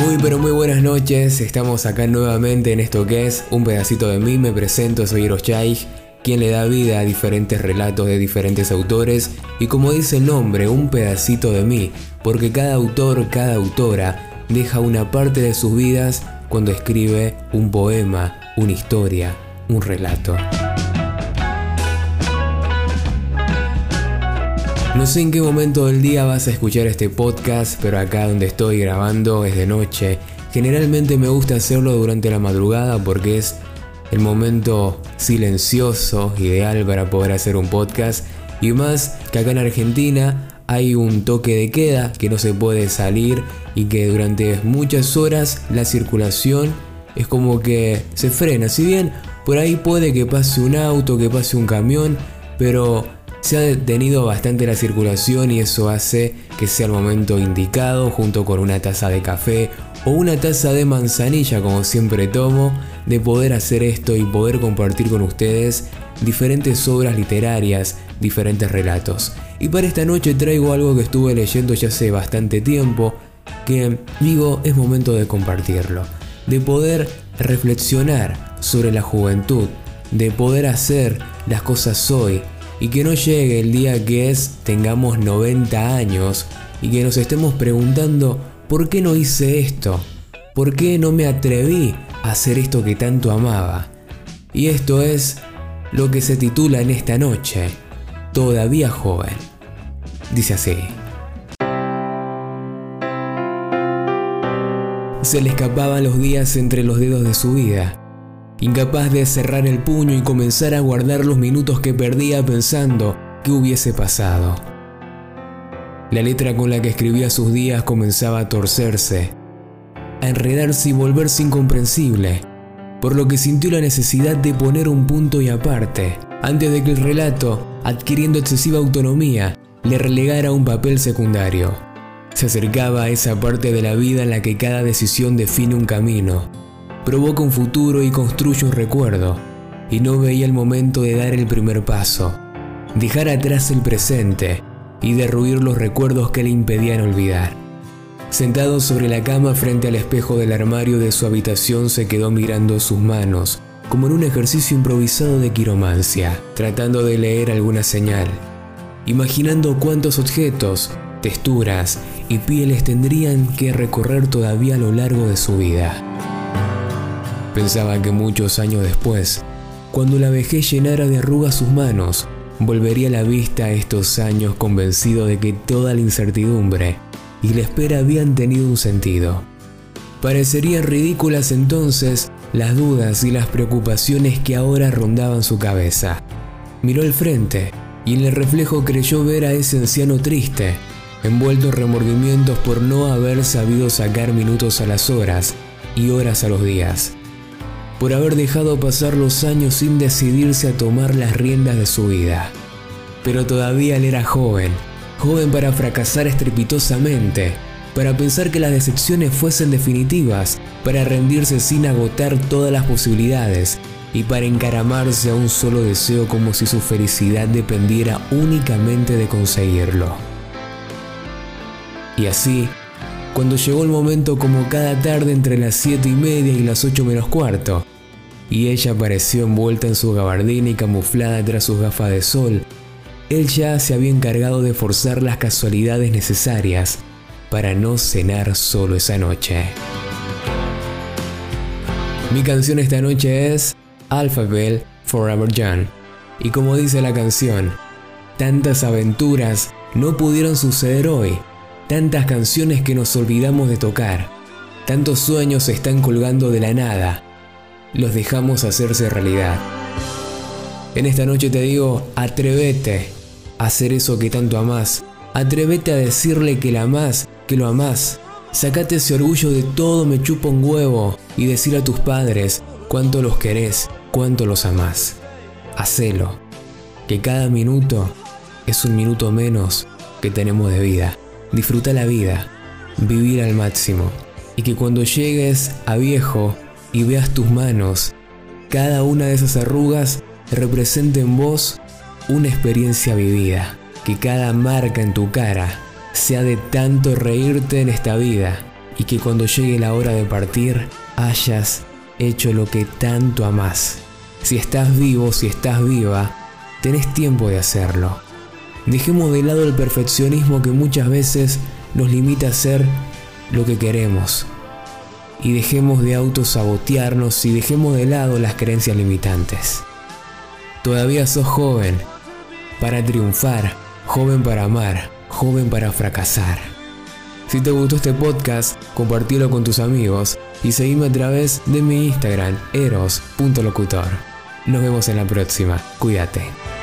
Muy pero muy buenas noches, estamos acá nuevamente en esto que es Un pedacito de mí, me presento, soy Hiroshai, quien le da vida a diferentes relatos de diferentes autores. Y como dice el nombre, un pedacito de mí, porque cada autor, cada autora deja una parte de sus vidas cuando escribe un poema, una historia, un relato. No sé en qué momento del día vas a escuchar este podcast, pero acá donde estoy grabando es de noche. Generalmente me gusta hacerlo durante la madrugada porque es el momento silencioso, ideal para poder hacer un podcast. Y más que acá en Argentina hay un toque de queda que no se puede salir y que durante muchas horas la circulación es como que se frena. Si bien por ahí puede que pase un auto, que pase un camión, pero se ha detenido bastante la circulación y eso hace que sea el momento indicado junto con una taza de café o una taza de manzanilla como siempre tomo de poder hacer esto y poder compartir con ustedes diferentes obras literarias, diferentes relatos. Y para esta noche traigo algo que estuve leyendo ya hace bastante tiempo que digo es momento de compartirlo, de poder reflexionar sobre la juventud, de poder hacer las cosas hoy y que no llegue el día que es tengamos 90 años y que nos estemos preguntando ¿por qué no hice esto? ¿Por qué no me atreví a hacer esto que tanto amaba? Y esto es lo que se titula en esta noche, Todavía joven. Dice así. Se le escapaban los días entre los dedos de su vida incapaz de cerrar el puño y comenzar a guardar los minutos que perdía pensando qué hubiese pasado. La letra con la que escribía sus días comenzaba a torcerse, a enredarse y volverse incomprensible, por lo que sintió la necesidad de poner un punto y aparte, antes de que el relato, adquiriendo excesiva autonomía, le relegara un papel secundario. Se acercaba a esa parte de la vida en la que cada decisión define un camino, provoca un futuro y construye un recuerdo, y no veía el momento de dar el primer paso, dejar atrás el presente y derruir los recuerdos que le impedían olvidar. Sentado sobre la cama frente al espejo del armario de su habitación se quedó mirando sus manos, como en un ejercicio improvisado de quiromancia, tratando de leer alguna señal, imaginando cuántos objetos, texturas y pieles tendrían que recorrer todavía a lo largo de su vida. Pensaba que muchos años después, cuando la vejez llenara de arrugas sus manos, volvería la vista a estos años convencido de que toda la incertidumbre y la espera habían tenido un sentido. Parecerían ridículas entonces las dudas y las preocupaciones que ahora rondaban su cabeza. Miró al frente y en el reflejo creyó ver a ese anciano triste, envuelto en remordimientos por no haber sabido sacar minutos a las horas y horas a los días por haber dejado pasar los años sin decidirse a tomar las riendas de su vida. Pero todavía él era joven, joven para fracasar estrepitosamente, para pensar que las decepciones fuesen definitivas, para rendirse sin agotar todas las posibilidades y para encaramarse a un solo deseo como si su felicidad dependiera únicamente de conseguirlo. Y así, cuando llegó el momento como cada tarde entre las 7 y media y las 8 menos cuarto, y ella apareció envuelta en su gabardina y camuflada tras sus gafas de sol, él ya se había encargado de forzar las casualidades necesarias para no cenar solo esa noche. Mi canción esta noche es Alphabet Forever Young, y como dice la canción, tantas aventuras no pudieron suceder hoy, tantas canciones que nos olvidamos de tocar, tantos sueños se están colgando de la nada, los dejamos hacerse realidad. En esta noche te digo, atrévete a hacer eso que tanto amás. Atrévete a decirle que la amás, que lo amás. Sacate ese orgullo de todo me chupa un huevo y decir a tus padres cuánto los querés, cuánto los amás. Hacelo, que cada minuto es un minuto menos que tenemos de vida. Disfruta la vida, vivir al máximo y que cuando llegues a viejo y veas tus manos, cada una de esas arrugas represente en vos una experiencia vivida, que cada marca en tu cara sea de tanto reírte en esta vida y que cuando llegue la hora de partir hayas hecho lo que tanto amás. Si estás vivo, si estás viva, tenés tiempo de hacerlo. Dejemos de lado el perfeccionismo que muchas veces nos limita a hacer lo que queremos. Y dejemos de autosabotearnos y dejemos de lado las creencias limitantes. Todavía sos joven para triunfar, joven para amar, joven para fracasar. Si te gustó este podcast, compartilo con tus amigos y seguime a través de mi Instagram, eros.locutor. Nos vemos en la próxima. Cuídate.